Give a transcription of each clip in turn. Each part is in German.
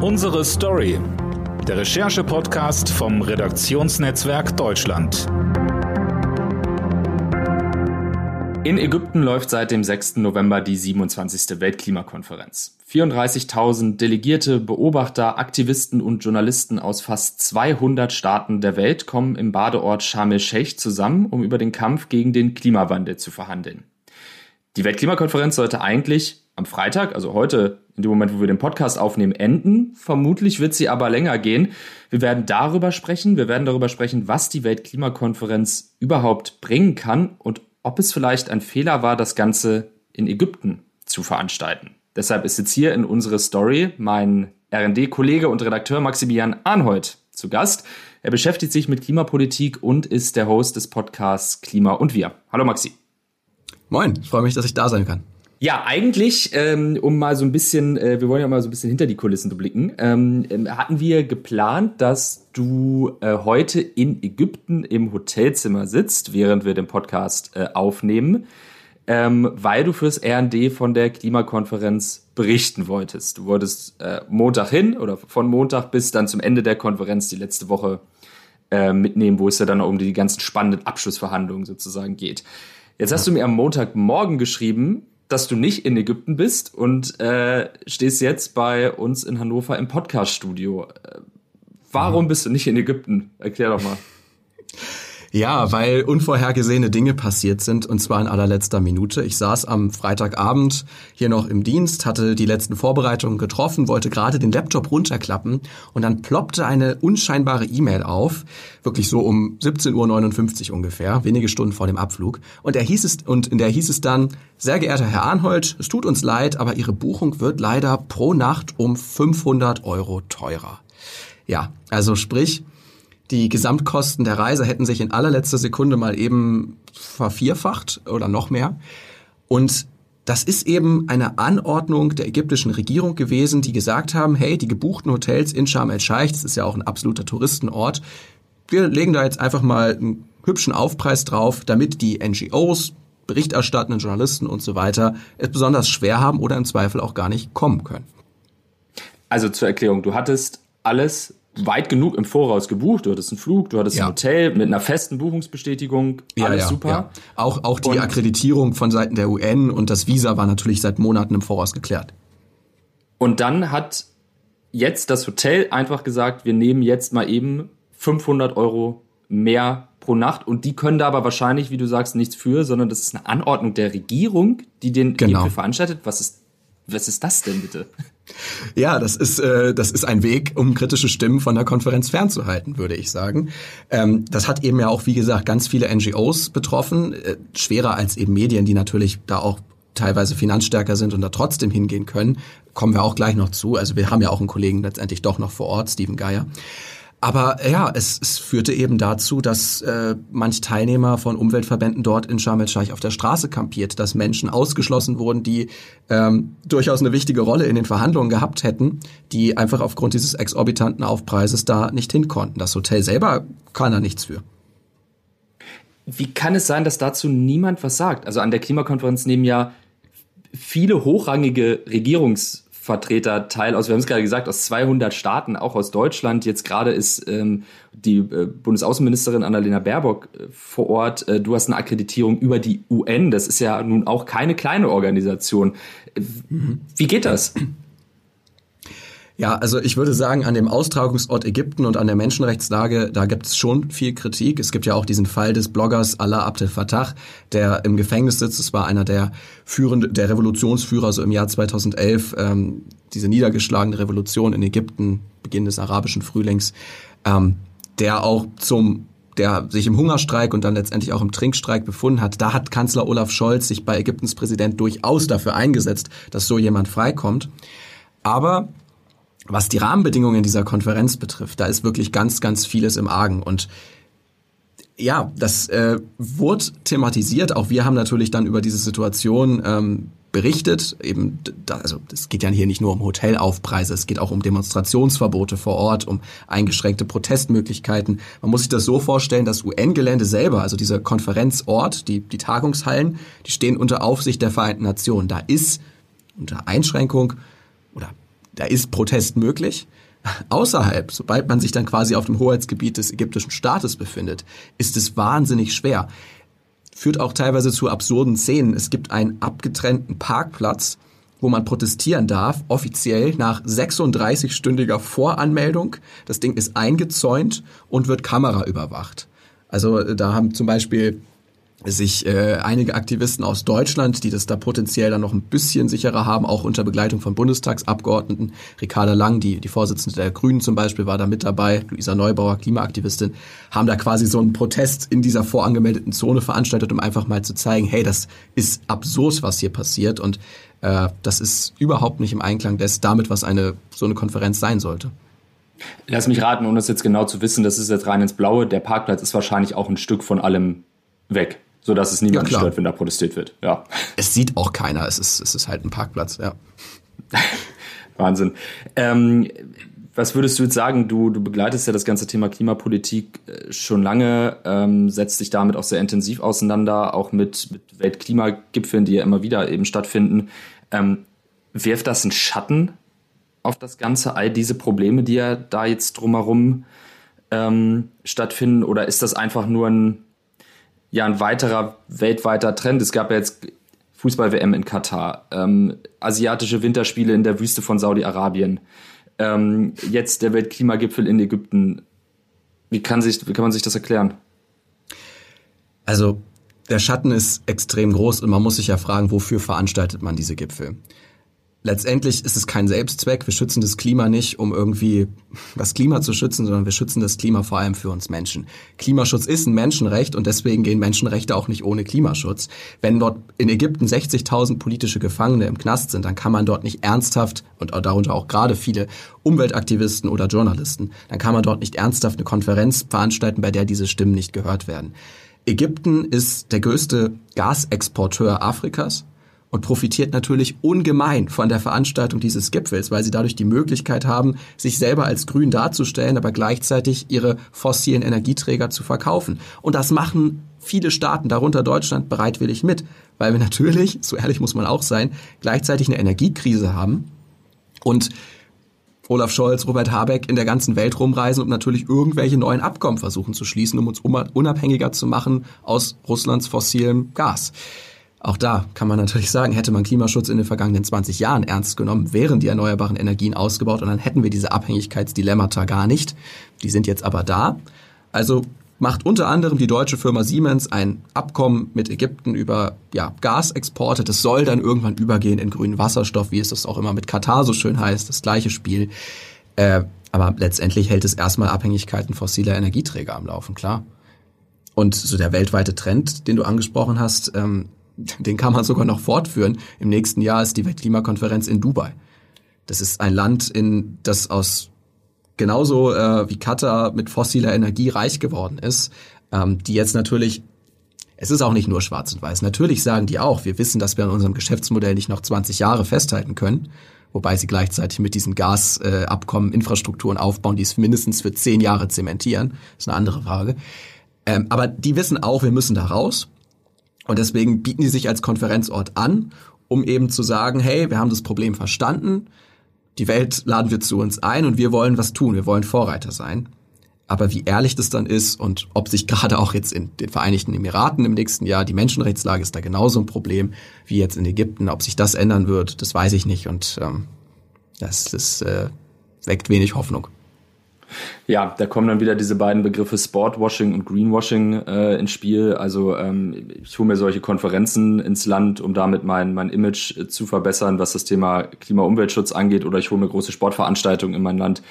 Unsere Story. Der Recherche-Podcast vom Redaktionsnetzwerk Deutschland. In Ägypten läuft seit dem 6. November die 27. Weltklimakonferenz. 34.000 Delegierte, Beobachter, Aktivisten und Journalisten aus fast 200 Staaten der Welt kommen im Badeort Sharm el-Sheikh zusammen, um über den Kampf gegen den Klimawandel zu verhandeln. Die Weltklimakonferenz sollte eigentlich am Freitag, also heute, in dem Moment, wo wir den Podcast aufnehmen, enden. Vermutlich wird sie aber länger gehen. Wir werden darüber sprechen. Wir werden darüber sprechen, was die Weltklimakonferenz überhaupt bringen kann und ob es vielleicht ein Fehler war, das Ganze in Ägypten zu veranstalten. Deshalb ist jetzt hier in unserer Story mein RD-Kollege und Redakteur Maximilian Arnhold zu Gast. Er beschäftigt sich mit Klimapolitik und ist der Host des Podcasts Klima und Wir. Hallo Maxi. Moin, ich freue mich, dass ich da sein kann. Ja, eigentlich, ähm, um mal so ein bisschen, äh, wir wollen ja mal so ein bisschen hinter die Kulissen blicken, ähm, ähm, hatten wir geplant, dass du äh, heute in Ägypten im Hotelzimmer sitzt, während wir den Podcast äh, aufnehmen, ähm, weil du fürs RND von der Klimakonferenz berichten wolltest. Du wolltest äh, Montag hin oder von Montag bis dann zum Ende der Konferenz die letzte Woche äh, mitnehmen, wo es ja dann um die ganzen spannenden Abschlussverhandlungen sozusagen geht. Jetzt hast du mir am Montagmorgen geschrieben, dass du nicht in Ägypten bist und äh, stehst jetzt bei uns in Hannover im Podcast-Studio. Äh, warum bist du nicht in Ägypten? Erklär doch mal. Ja, weil unvorhergesehene Dinge passiert sind und zwar in allerletzter Minute. Ich saß am Freitagabend hier noch im Dienst, hatte die letzten Vorbereitungen getroffen, wollte gerade den Laptop runterklappen und dann ploppte eine unscheinbare E-Mail auf, wirklich so um 17.59 Uhr ungefähr, wenige Stunden vor dem Abflug. Und er hieß es, und in der hieß es dann, sehr geehrter Herr Arnhold, es tut uns leid, aber Ihre Buchung wird leider pro Nacht um 500 Euro teurer. Ja, also sprich, die Gesamtkosten der Reise hätten sich in allerletzter Sekunde mal eben vervierfacht oder noch mehr. Und das ist eben eine Anordnung der ägyptischen Regierung gewesen, die gesagt haben, hey, die gebuchten Hotels in Sharm el-Sheikh, das ist ja auch ein absoluter Touristenort, wir legen da jetzt einfach mal einen hübschen Aufpreis drauf, damit die NGOs, berichterstattenden Journalisten und so weiter es besonders schwer haben oder im Zweifel auch gar nicht kommen können. Also zur Erklärung, du hattest alles weit genug im Voraus gebucht. Du hattest einen Flug, du hattest ja. ein Hotel mit einer festen Buchungsbestätigung. Alles ja, super. Ja. Auch, auch die und Akkreditierung von Seiten der UN und das Visa war natürlich seit Monaten im Voraus geklärt. Und dann hat jetzt das Hotel einfach gesagt, wir nehmen jetzt mal eben 500 Euro mehr pro Nacht und die können da aber wahrscheinlich, wie du sagst, nichts für, sondern das ist eine Anordnung der Regierung, die den genau. Gipfel veranstaltet. Was ist, was ist das denn bitte? Ja, das ist, äh, das ist ein Weg, um kritische Stimmen von der Konferenz fernzuhalten, würde ich sagen. Ähm, das hat eben ja auch, wie gesagt, ganz viele NGOs betroffen, äh, schwerer als eben Medien, die natürlich da auch teilweise finanzstärker sind und da trotzdem hingehen können. Kommen wir auch gleich noch zu. Also wir haben ja auch einen Kollegen letztendlich doch noch vor Ort, Steven Geier. Aber ja, es, es führte eben dazu, dass äh, manch Teilnehmer von Umweltverbänden dort in Sharm el-Sheikh auf der Straße kampiert, dass Menschen ausgeschlossen wurden, die ähm, durchaus eine wichtige Rolle in den Verhandlungen gehabt hätten, die einfach aufgrund dieses exorbitanten Aufpreises da nicht hin konnten. Das Hotel selber kann da nichts für. Wie kann es sein, dass dazu niemand was sagt? Also an der Klimakonferenz nehmen ja viele hochrangige Regierungs Vertreter teil aus, wir haben es gerade gesagt, aus 200 Staaten, auch aus Deutschland. Jetzt gerade ist ähm, die äh, Bundesaußenministerin Annalena Baerbock äh, vor Ort. Äh, du hast eine Akkreditierung über die UN. Das ist ja nun auch keine kleine Organisation. Äh, wie geht das? Ja, also ich würde sagen, an dem Austragungsort Ägypten und an der Menschenrechtslage, da gibt es schon viel Kritik. Es gibt ja auch diesen Fall des Bloggers Allah Abdel Fattah, der im Gefängnis sitzt. Es war einer der führende, der Revolutionsführer so im Jahr 2011, ähm, diese niedergeschlagene Revolution in Ägypten, Beginn des arabischen Frühlings, ähm, der auch zum der sich im Hungerstreik und dann letztendlich auch im Trinkstreik befunden hat, da hat Kanzler Olaf Scholz sich bei Ägyptens Präsident durchaus dafür eingesetzt, dass so jemand freikommt. Aber was die Rahmenbedingungen dieser Konferenz betrifft, da ist wirklich ganz, ganz vieles im Argen. Und ja, das äh, wurde thematisiert. Auch wir haben natürlich dann über diese Situation ähm, berichtet. Eben, da, also es geht ja hier nicht nur um Hotelaufpreise, es geht auch um Demonstrationsverbote vor Ort, um eingeschränkte Protestmöglichkeiten. Man muss sich das so vorstellen, das UN-Gelände selber, also dieser Konferenzort, die, die Tagungshallen, die stehen unter Aufsicht der Vereinten Nationen. Da ist unter Einschränkung da ist Protest möglich. Außerhalb, sobald man sich dann quasi auf dem Hoheitsgebiet des ägyptischen Staates befindet, ist es wahnsinnig schwer. Führt auch teilweise zu absurden Szenen. Es gibt einen abgetrennten Parkplatz, wo man protestieren darf, offiziell nach 36-stündiger Voranmeldung. Das Ding ist eingezäunt und wird kameraüberwacht. Also da haben zum Beispiel sich äh, einige Aktivisten aus Deutschland, die das da potenziell dann noch ein bisschen sicherer haben, auch unter Begleitung von Bundestagsabgeordneten. Ricarda Lang, die, die Vorsitzende der Grünen zum Beispiel, war da mit dabei, Luisa Neubauer, Klimaaktivistin, haben da quasi so einen Protest in dieser vorangemeldeten Zone veranstaltet, um einfach mal zu zeigen, hey, das ist absurd, was hier passiert und äh, das ist überhaupt nicht im Einklang des damit, was eine so eine Konferenz sein sollte. Lass mich raten, ohne es jetzt genau zu wissen, das ist jetzt rein ins Blaue. Der Parkplatz ist wahrscheinlich auch ein Stück von allem weg so dass es niemand ja, stört, wenn da protestiert wird. Ja. Es sieht auch keiner. Es ist, es ist halt ein Parkplatz, ja. Wahnsinn. Ähm, was würdest du jetzt sagen? Du, du begleitest ja das ganze Thema Klimapolitik äh, schon lange, ähm, setzt dich damit auch sehr intensiv auseinander, auch mit, mit Weltklimagipfeln, die ja immer wieder eben stattfinden. Ähm, wirft das einen Schatten auf das Ganze, all diese Probleme, die ja da jetzt drumherum ähm, stattfinden? Oder ist das einfach nur ein, ja ein weiterer weltweiter Trend. Es gab ja jetzt Fußball-WM in Katar, ähm, asiatische Winterspiele in der Wüste von Saudi-Arabien, ähm, jetzt der Weltklimagipfel in Ägypten. Wie kann, sich, wie kann man sich das erklären? Also der Schatten ist extrem groß und man muss sich ja fragen, wofür veranstaltet man diese Gipfel? Letztendlich ist es kein Selbstzweck. Wir schützen das Klima nicht, um irgendwie das Klima zu schützen, sondern wir schützen das Klima vor allem für uns Menschen. Klimaschutz ist ein Menschenrecht und deswegen gehen Menschenrechte auch nicht ohne Klimaschutz. Wenn dort in Ägypten 60.000 politische Gefangene im Knast sind, dann kann man dort nicht ernsthaft, und darunter auch gerade viele Umweltaktivisten oder Journalisten, dann kann man dort nicht ernsthaft eine Konferenz veranstalten, bei der diese Stimmen nicht gehört werden. Ägypten ist der größte Gasexporteur Afrikas und profitiert natürlich ungemein von der Veranstaltung dieses Gipfels, weil sie dadurch die Möglichkeit haben, sich selber als grün darzustellen, aber gleichzeitig ihre fossilen Energieträger zu verkaufen. Und das machen viele Staaten, darunter Deutschland, bereitwillig mit, weil wir natürlich, so ehrlich muss man auch sein, gleichzeitig eine Energiekrise haben und Olaf Scholz, Robert Habeck in der ganzen Welt rumreisen und natürlich irgendwelche neuen Abkommen versuchen zu schließen, um uns unabhängiger zu machen aus Russlands fossilem Gas. Auch da kann man natürlich sagen, hätte man Klimaschutz in den vergangenen 20 Jahren ernst genommen, wären die erneuerbaren Energien ausgebaut und dann hätten wir diese Abhängigkeitsdilemmata gar nicht. Die sind jetzt aber da. Also macht unter anderem die deutsche Firma Siemens ein Abkommen mit Ägypten über ja, Gasexporte. Das soll dann irgendwann übergehen in grünen Wasserstoff, wie es das auch immer mit Katar so schön heißt, das gleiche Spiel. Äh, aber letztendlich hält es erstmal Abhängigkeiten fossiler Energieträger am Laufen, klar. Und so der weltweite Trend, den du angesprochen hast, ähm, den kann man sogar noch fortführen. Im nächsten Jahr ist die Weltklimakonferenz in Dubai. Das ist ein Land, in das aus genauso äh, wie Katar mit fossiler Energie reich geworden ist, ähm, die jetzt natürlich es ist auch nicht nur schwarz und weiß. Natürlich sagen die auch, wir wissen, dass wir an unserem Geschäftsmodell nicht noch 20 Jahre festhalten können, wobei sie gleichzeitig mit diesen Gasabkommen äh, Infrastrukturen aufbauen, die es mindestens für zehn Jahre zementieren. Das ist eine andere Frage. Ähm, aber die wissen auch, wir müssen da raus. Und deswegen bieten die sich als Konferenzort an, um eben zu sagen, hey, wir haben das Problem verstanden, die Welt laden wir zu uns ein und wir wollen was tun, wir wollen Vorreiter sein. Aber wie ehrlich das dann ist und ob sich gerade auch jetzt in den Vereinigten Emiraten im nächsten Jahr die Menschenrechtslage ist da genauso ein Problem wie jetzt in Ägypten, ob sich das ändern wird, das weiß ich nicht und ähm, das, das äh, weckt wenig Hoffnung. Ja, da kommen dann wieder diese beiden Begriffe Sportwashing und Greenwashing äh, ins Spiel. Also ähm, ich hole mir solche Konferenzen ins Land, um damit mein, mein Image äh, zu verbessern, was das Thema Klima-Umweltschutz angeht, oder ich hole mir große Sportveranstaltungen in mein Land,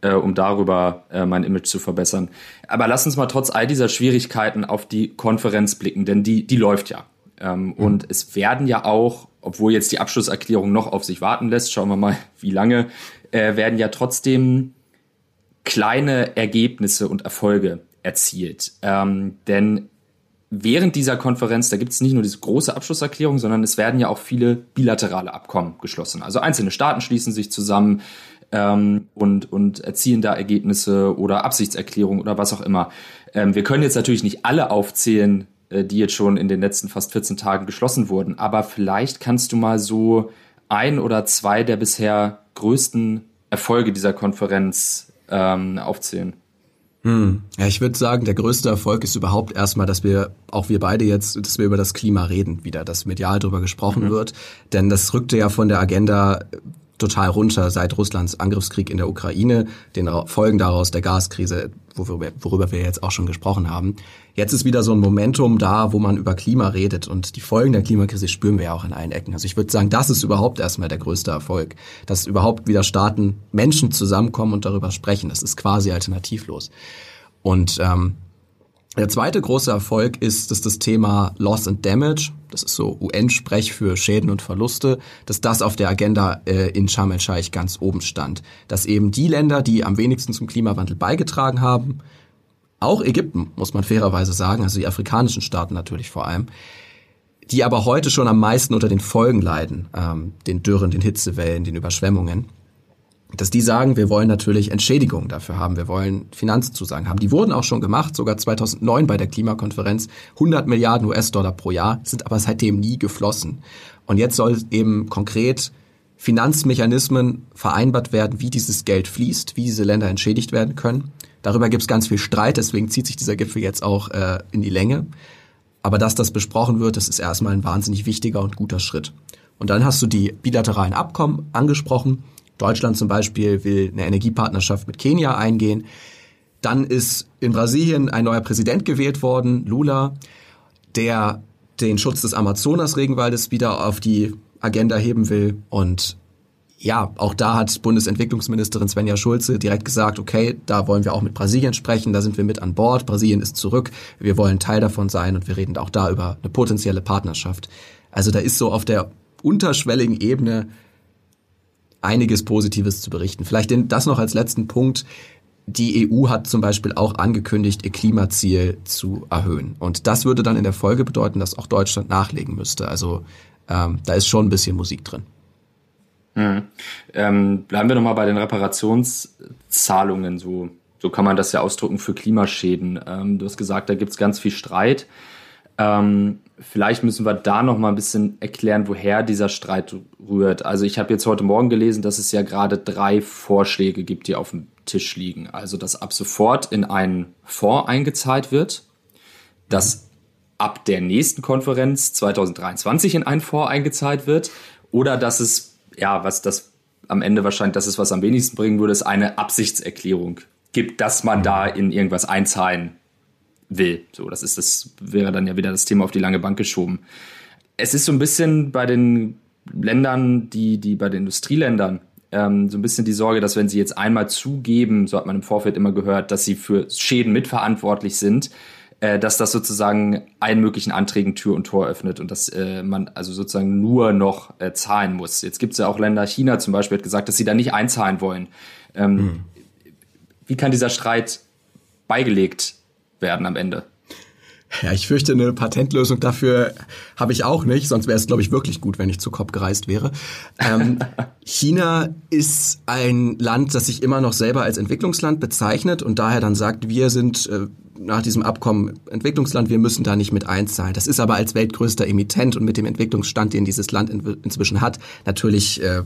äh, um darüber äh, mein Image zu verbessern. Aber lass uns mal trotz all dieser Schwierigkeiten auf die Konferenz blicken, denn die, die läuft ja. Ähm, mhm. Und es werden ja auch, obwohl jetzt die Abschlusserklärung noch auf sich warten lässt, schauen wir mal, wie lange, äh, werden ja trotzdem kleine Ergebnisse und Erfolge erzielt. Ähm, denn während dieser Konferenz, da gibt es nicht nur diese große Abschlusserklärung, sondern es werden ja auch viele bilaterale Abkommen geschlossen. Also einzelne Staaten schließen sich zusammen ähm, und, und erzielen da Ergebnisse oder Absichtserklärungen oder was auch immer. Ähm, wir können jetzt natürlich nicht alle aufzählen, äh, die jetzt schon in den letzten fast 14 Tagen geschlossen wurden, aber vielleicht kannst du mal so ein oder zwei der bisher größten Erfolge dieser Konferenz ähm, aufzählen? Hm. Ja, ich würde sagen, der größte Erfolg ist überhaupt erstmal, dass wir, auch wir beide jetzt, dass wir über das Klima reden wieder, dass medial darüber gesprochen mhm. wird. Denn das rückte ja von der Agenda total runter seit Russlands Angriffskrieg in der Ukraine, den Folgen daraus der Gaskrise, worüber, wir jetzt auch schon gesprochen haben. Jetzt ist wieder so ein Momentum da, wo man über Klima redet und die Folgen der Klimakrise spüren wir ja auch in allen Ecken. Also ich würde sagen, das ist überhaupt erstmal der größte Erfolg, dass überhaupt wieder Staaten, Menschen zusammenkommen und darüber sprechen. Das ist quasi alternativlos. Und ähm, der zweite große Erfolg ist, dass das Thema Loss and Damage, das ist so UN-Sprech für Schäden und Verluste, dass das auf der Agenda äh, in Sharm el-Sheikh ganz oben stand. Dass eben die Länder, die am wenigsten zum Klimawandel beigetragen haben, auch Ägypten, muss man fairerweise sagen, also die afrikanischen Staaten natürlich vor allem, die aber heute schon am meisten unter den Folgen leiden, ähm, den Dürren, den Hitzewellen, den Überschwemmungen, dass die sagen, wir wollen natürlich Entschädigungen dafür haben, wir wollen Finanzzusagen haben. Die wurden auch schon gemacht, sogar 2009 bei der Klimakonferenz, 100 Milliarden US-Dollar pro Jahr, sind aber seitdem nie geflossen. Und jetzt soll eben konkret Finanzmechanismen vereinbart werden, wie dieses Geld fließt, wie diese Länder entschädigt werden können. Darüber gibt es ganz viel Streit, deswegen zieht sich dieser Gipfel jetzt auch äh, in die Länge. Aber dass das besprochen wird, das ist erstmal ein wahnsinnig wichtiger und guter Schritt. Und dann hast du die bilateralen Abkommen angesprochen. Deutschland zum Beispiel will eine Energiepartnerschaft mit Kenia eingehen. Dann ist in Brasilien ein neuer Präsident gewählt worden, Lula, der den Schutz des Amazonas-Regenwaldes wieder auf die Agenda heben will. Und ja, auch da hat Bundesentwicklungsministerin Svenja Schulze direkt gesagt, okay, da wollen wir auch mit Brasilien sprechen, da sind wir mit an Bord, Brasilien ist zurück, wir wollen Teil davon sein und wir reden auch da über eine potenzielle Partnerschaft. Also da ist so auf der unterschwelligen Ebene einiges Positives zu berichten. Vielleicht das noch als letzten Punkt. Die EU hat zum Beispiel auch angekündigt, ihr Klimaziel zu erhöhen. Und das würde dann in der Folge bedeuten, dass auch Deutschland nachlegen müsste. Also ähm, da ist schon ein bisschen Musik drin. Mhm. Ähm, bleiben wir nochmal bei den Reparationszahlungen. So, so kann man das ja ausdrücken für Klimaschäden. Ähm, du hast gesagt, da gibt es ganz viel Streit. Ähm, vielleicht müssen wir da noch mal ein bisschen erklären, woher dieser Streit rührt. Also ich habe jetzt heute Morgen gelesen, dass es ja gerade drei Vorschläge gibt, die auf dem Tisch liegen. Also dass ab sofort in einen Fonds eingezahlt wird, dass ab der nächsten Konferenz 2023 in einen Fonds eingezahlt wird oder dass es, ja, was das am Ende wahrscheinlich, das ist, was am wenigsten bringen würde, ist eine Absichtserklärung gibt, dass man da in irgendwas einzahlen will. So, das ist das, wäre dann ja wieder das Thema auf die lange Bank geschoben. Es ist so ein bisschen bei den Ländern, die, die bei den Industrieländern, ähm, so ein bisschen die Sorge, dass wenn sie jetzt einmal zugeben, so hat man im Vorfeld immer gehört, dass sie für Schäden mitverantwortlich sind, äh, dass das sozusagen allen möglichen Anträgen Tür und Tor öffnet und dass äh, man also sozusagen nur noch äh, zahlen muss. Jetzt gibt es ja auch Länder, China zum Beispiel hat gesagt, dass sie da nicht einzahlen wollen. Ähm, mhm. Wie kann dieser Streit beigelegt werden am Ende. Ja, ich fürchte, eine Patentlösung dafür habe ich auch nicht, sonst wäre es, glaube ich, wirklich gut, wenn ich zu COP gereist wäre. Ähm, China ist ein Land, das sich immer noch selber als Entwicklungsland bezeichnet und daher dann sagt, wir sind äh, nach diesem Abkommen Entwicklungsland, wir müssen da nicht mit einzahlen. Das ist aber als weltgrößter Emittent und mit dem Entwicklungsstand, den dieses Land in, inzwischen hat, natürlich äh,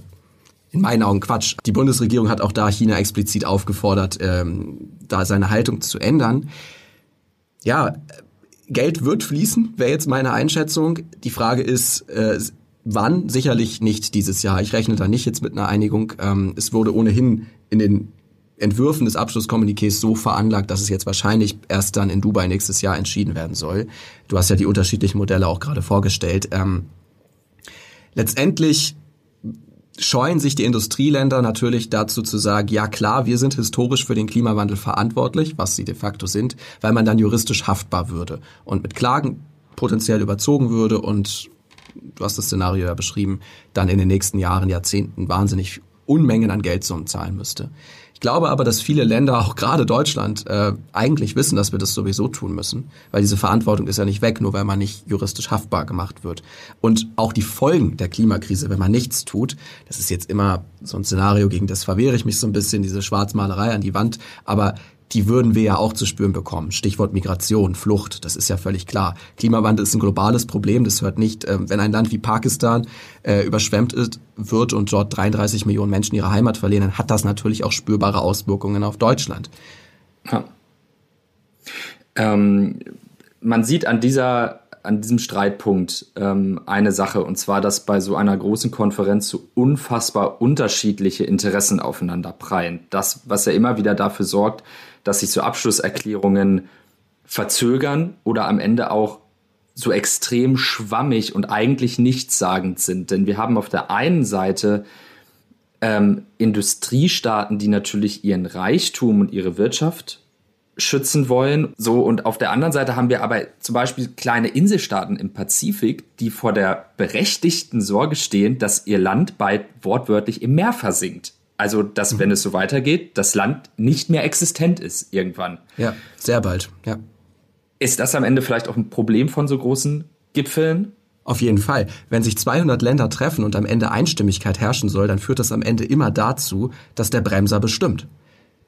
in meinen Augen Quatsch. Die Bundesregierung hat auch da China explizit aufgefordert, ähm, da seine Haltung zu ändern ja, Geld wird fließen, wäre jetzt meine Einschätzung. Die Frage ist, äh, wann? Sicherlich nicht dieses Jahr. Ich rechne da nicht jetzt mit einer Einigung. Ähm, es wurde ohnehin in den Entwürfen des Abschlusskommuniqués so veranlagt, dass es jetzt wahrscheinlich erst dann in Dubai nächstes Jahr entschieden werden soll. Du hast ja die unterschiedlichen Modelle auch gerade vorgestellt. Ähm, letztendlich scheuen sich die Industrieländer natürlich dazu zu sagen, ja klar, wir sind historisch für den Klimawandel verantwortlich, was sie de facto sind, weil man dann juristisch haftbar würde und mit Klagen potenziell überzogen würde und du hast das Szenario ja beschrieben, dann in den nächsten Jahren, Jahrzehnten wahnsinnig Unmengen an Geldsummen zahlen müsste. Ich glaube aber, dass viele Länder, auch gerade Deutschland, äh, eigentlich wissen, dass wir das sowieso tun müssen, weil diese Verantwortung ist ja nicht weg, nur weil man nicht juristisch haftbar gemacht wird. Und auch die Folgen der Klimakrise, wenn man nichts tut, das ist jetzt immer so ein Szenario, gegen das verwehre ich mich so ein bisschen, diese Schwarzmalerei an die Wand, aber die würden wir ja auch zu spüren bekommen. Stichwort Migration, Flucht, das ist ja völlig klar. Klimawandel ist ein globales Problem, das hört nicht, äh, wenn ein Land wie Pakistan äh, überschwemmt wird und dort 33 Millionen Menschen ihre Heimat verlieren, dann hat das natürlich auch spürbare Auswirkungen auf Deutschland. Ja. Ähm, man sieht an dieser an diesem Streitpunkt ähm, eine Sache, und zwar, dass bei so einer großen Konferenz so unfassbar unterschiedliche Interessen aufeinander prallen. Das, was ja immer wieder dafür sorgt, dass sich so Abschlusserklärungen verzögern oder am Ende auch so extrem schwammig und eigentlich nichtssagend sind. Denn wir haben auf der einen Seite ähm, Industriestaaten, die natürlich ihren Reichtum und ihre Wirtschaft schützen wollen. So, und auf der anderen Seite haben wir aber zum Beispiel kleine Inselstaaten im Pazifik, die vor der berechtigten Sorge stehen, dass ihr Land bald wortwörtlich im Meer versinkt. Also, dass, mhm. wenn es so weitergeht, das Land nicht mehr existent ist irgendwann. Ja, sehr bald, ja. Ist das am Ende vielleicht auch ein Problem von so großen Gipfeln? Auf jeden Fall. Wenn sich 200 Länder treffen und am Ende Einstimmigkeit herrschen soll, dann führt das am Ende immer dazu, dass der Bremser bestimmt.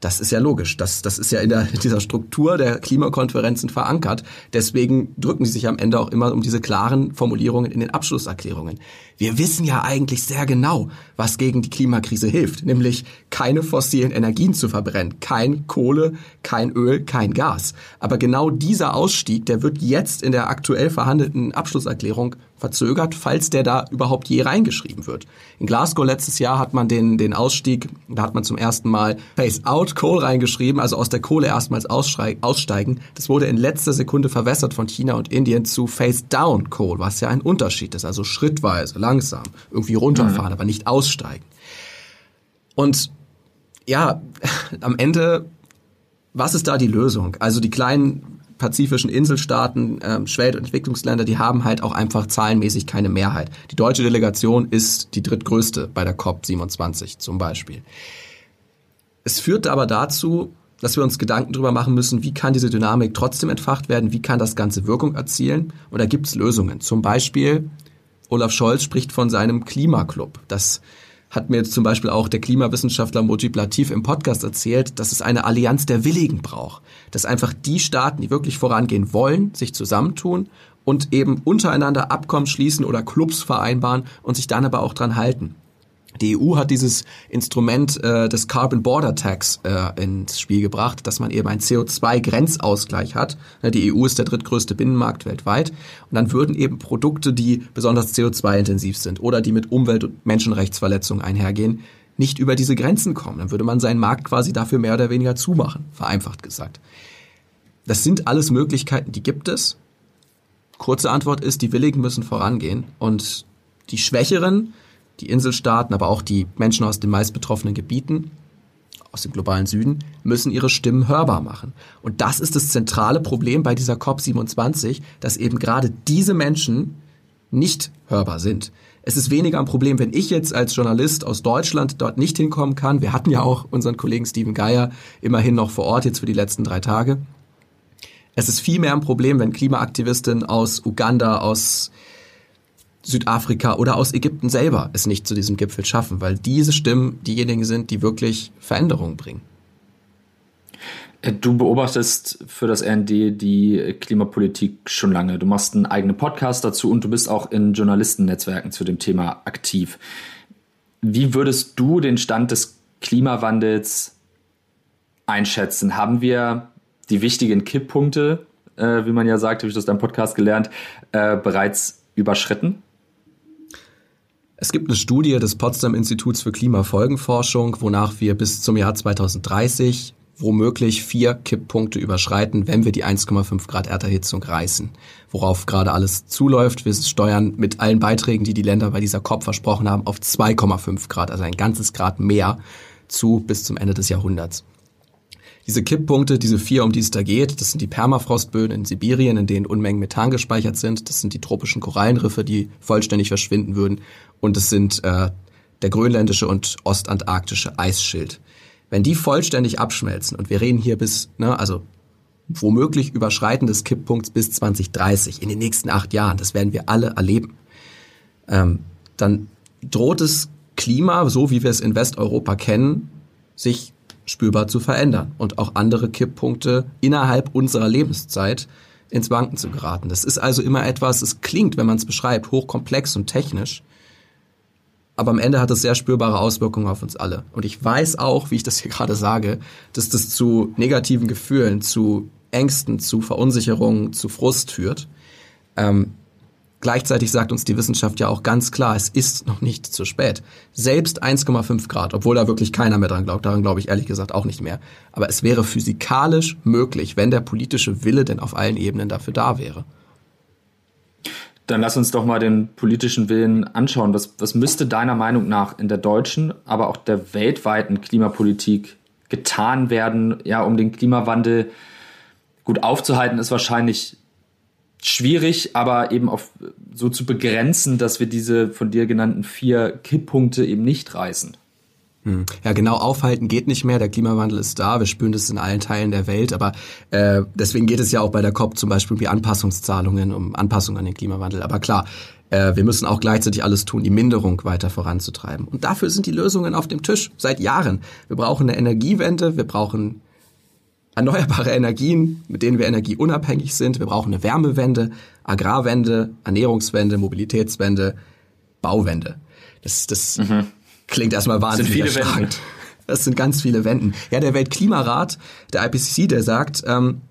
Das ist ja logisch. Das, das ist ja in, der, in dieser Struktur der Klimakonferenzen verankert. Deswegen drücken sie sich am Ende auch immer um diese klaren Formulierungen in den Abschlusserklärungen. Wir wissen ja eigentlich sehr genau, was gegen die Klimakrise hilft, nämlich keine fossilen Energien zu verbrennen, kein Kohle, kein Öl, kein Gas. Aber genau dieser Ausstieg, der wird jetzt in der aktuell verhandelten Abschlusserklärung verzögert, falls der da überhaupt je reingeschrieben wird. In Glasgow letztes Jahr hat man den, den Ausstieg, da hat man zum ersten Mal Face Out Coal reingeschrieben, also aus der Kohle erstmals aussteigen. Das wurde in letzter Sekunde verwässert von China und Indien zu Face Down Coal, was ja ein Unterschied ist, also schrittweise, langsam, irgendwie runterfahren, mhm. aber nicht aussteigen. Und ja, am Ende, was ist da die Lösung? Also die kleinen pazifischen Inselstaaten, ähm, Schwell- und Entwicklungsländer, die haben halt auch einfach zahlenmäßig keine Mehrheit. Die deutsche Delegation ist die drittgrößte bei der COP27 zum Beispiel. Es führt aber dazu, dass wir uns Gedanken darüber machen müssen, wie kann diese Dynamik trotzdem entfacht werden, wie kann das Ganze Wirkung erzielen. Und da gibt es Lösungen. Zum Beispiel, Olaf Scholz spricht von seinem Klimaclub. Das hat mir zum Beispiel auch der Klimawissenschaftler Mojib Latif im Podcast erzählt, dass es eine Allianz der Willigen braucht. Dass einfach die Staaten, die wirklich vorangehen wollen, sich zusammentun und eben untereinander Abkommen schließen oder Clubs vereinbaren und sich dann aber auch dran halten. Die EU hat dieses Instrument äh, des Carbon Border Tax äh, ins Spiel gebracht, dass man eben einen CO2-Grenzausgleich hat. Die EU ist der drittgrößte Binnenmarkt weltweit. Und dann würden eben Produkte, die besonders CO2-intensiv sind oder die mit Umwelt- und Menschenrechtsverletzungen einhergehen, nicht über diese Grenzen kommen. Dann würde man seinen Markt quasi dafür mehr oder weniger zumachen, vereinfacht gesagt. Das sind alles Möglichkeiten, die gibt es. Kurze Antwort ist, die Willigen müssen vorangehen und die Schwächeren, die Inselstaaten, aber auch die Menschen aus den meist betroffenen Gebieten, aus dem globalen Süden, müssen ihre Stimmen hörbar machen. Und das ist das zentrale Problem bei dieser COP27, dass eben gerade diese Menschen nicht hörbar sind. Es ist weniger ein Problem, wenn ich jetzt als Journalist aus Deutschland dort nicht hinkommen kann. Wir hatten ja auch unseren Kollegen Steven Geier immerhin noch vor Ort jetzt für die letzten drei Tage. Es ist vielmehr ein Problem, wenn Klimaaktivistinnen aus Uganda, aus Südafrika oder aus Ägypten selber es nicht zu diesem Gipfel schaffen, weil diese Stimmen diejenigen sind, die wirklich Veränderungen bringen. Äh, du beobachtest für das RND die Klimapolitik schon lange. Du machst einen eigenen Podcast dazu und du bist auch in Journalistennetzwerken zu dem Thema aktiv. Wie würdest du den Stand des Klimawandels einschätzen? Haben wir die wichtigen Kipppunkte, äh, wie man ja sagt, habe ich aus deinem Podcast gelernt, äh, bereits überschritten? Es gibt eine Studie des Potsdam Instituts für Klimafolgenforschung, wonach wir bis zum Jahr 2030 womöglich vier Kipppunkte überschreiten, wenn wir die 1,5 Grad Erderhitzung reißen. Worauf gerade alles zuläuft. Wir steuern mit allen Beiträgen, die die Länder bei dieser COP versprochen haben, auf 2,5 Grad, also ein ganzes Grad mehr zu bis zum Ende des Jahrhunderts. Diese Kipppunkte, diese vier, um die es da geht, das sind die Permafrostböden in Sibirien, in denen Unmengen Methan gespeichert sind. Das sind die tropischen Korallenriffe, die vollständig verschwinden würden. Und es sind äh, der grönländische und ostantarktische Eisschild. Wenn die vollständig abschmelzen, und wir reden hier bis, ne, also womöglich Überschreiten des Kipppunkts bis 2030, in den nächsten acht Jahren, das werden wir alle erleben, ähm, dann droht das Klima, so wie wir es in Westeuropa kennen, sich spürbar zu verändern und auch andere Kipppunkte innerhalb unserer Lebenszeit ins Wanken zu geraten. Das ist also immer etwas, es klingt, wenn man es beschreibt, hochkomplex und technisch, aber am Ende hat es sehr spürbare Auswirkungen auf uns alle. Und ich weiß auch, wie ich das hier gerade sage, dass das zu negativen Gefühlen, zu Ängsten, zu Verunsicherungen, zu Frust führt. Ähm, Gleichzeitig sagt uns die Wissenschaft ja auch ganz klar, es ist noch nicht zu spät. Selbst 1,5 Grad, obwohl da wirklich keiner mehr dran glaubt, daran glaube ich ehrlich gesagt auch nicht mehr. Aber es wäre physikalisch möglich, wenn der politische Wille denn auf allen Ebenen dafür da wäre. Dann lass uns doch mal den politischen Willen anschauen. Was, was müsste deiner Meinung nach in der deutschen, aber auch der weltweiten Klimapolitik getan werden, ja, um den Klimawandel gut aufzuhalten, ist wahrscheinlich schwierig, aber eben auf so zu begrenzen, dass wir diese von dir genannten vier Kipppunkte eben nicht reißen. Hm. Ja, genau aufhalten geht nicht mehr. Der Klimawandel ist da. Wir spüren das in allen Teilen der Welt. Aber äh, deswegen geht es ja auch bei der COP zum Beispiel um die Anpassungszahlungen, um Anpassung an den Klimawandel. Aber klar, äh, wir müssen auch gleichzeitig alles tun, die Minderung weiter voranzutreiben. Und dafür sind die Lösungen auf dem Tisch seit Jahren. Wir brauchen eine Energiewende. Wir brauchen erneuerbare Energien, mit denen wir energieunabhängig sind. Wir brauchen eine Wärmewende, Agrarwende, Ernährungswende, Mobilitätswende, Bauwende. Das, das mhm. klingt erstmal wahnsinnig das sind viele Das sind ganz viele Wenden. Ja, der Weltklimarat, der IPCC, der sagt, ähm,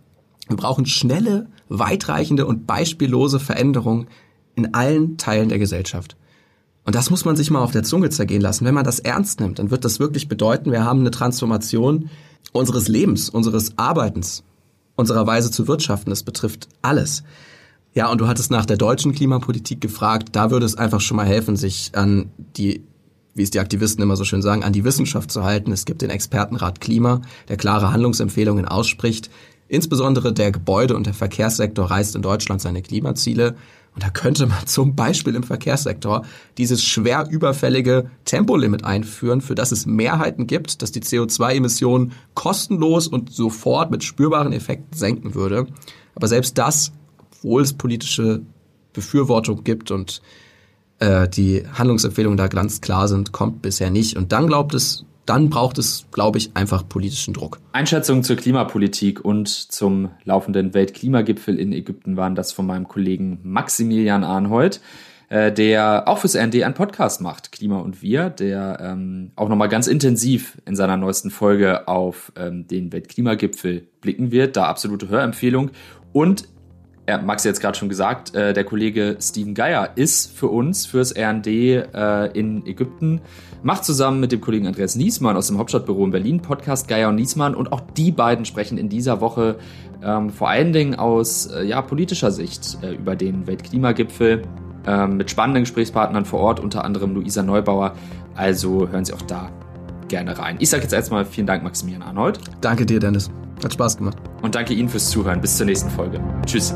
wir brauchen schnelle, weitreichende und beispiellose Veränderungen in allen Teilen der Gesellschaft. Und das muss man sich mal auf der Zunge zergehen lassen. Wenn man das ernst nimmt, dann wird das wirklich bedeuten, wir haben eine Transformation unseres Lebens, unseres Arbeitens, unserer Weise zu wirtschaften. Das betrifft alles. Ja, und du hattest nach der deutschen Klimapolitik gefragt. Da würde es einfach schon mal helfen, sich an die, wie es die Aktivisten immer so schön sagen, an die Wissenschaft zu halten. Es gibt den Expertenrat Klima, der klare Handlungsempfehlungen ausspricht. Insbesondere der Gebäude- und der Verkehrssektor reißt in Deutschland seine Klimaziele. Und da könnte man zum Beispiel im Verkehrssektor dieses schwer überfällige Tempolimit einführen, für das es Mehrheiten gibt, dass die CO2-Emissionen kostenlos und sofort mit spürbaren Effekten senken würde. Aber selbst das, obwohl es politische Befürwortung gibt und äh, die Handlungsempfehlungen da ganz klar sind, kommt bisher nicht. Und dann glaubt es dann braucht es, glaube ich, einfach politischen Druck. Einschätzungen zur Klimapolitik und zum laufenden Weltklimagipfel in Ägypten waren das von meinem Kollegen Maximilian Arnhold, äh, der auch fürs RND einen Podcast macht, Klima und Wir, der ähm, auch nochmal ganz intensiv in seiner neuesten Folge auf ähm, den Weltklimagipfel blicken wird. Da absolute Hörempfehlung. Und ja, Max jetzt gerade schon gesagt, äh, der Kollege Steven Geier ist für uns, fürs RND äh, in Ägypten, macht zusammen mit dem Kollegen Andreas Niesmann aus dem Hauptstadtbüro in Berlin Podcast Geier und Niesmann und auch die beiden sprechen in dieser Woche ähm, vor allen Dingen aus äh, ja, politischer Sicht äh, über den Weltklimagipfel ähm, mit spannenden Gesprächspartnern vor Ort, unter anderem Luisa Neubauer. Also hören Sie auch da gerne rein. Ich sage jetzt erstmal vielen Dank, Maximilian Arnold. Danke dir, Dennis. Hat Spaß gemacht. Und danke Ihnen fürs Zuhören. Bis zur nächsten Folge. Tschüss.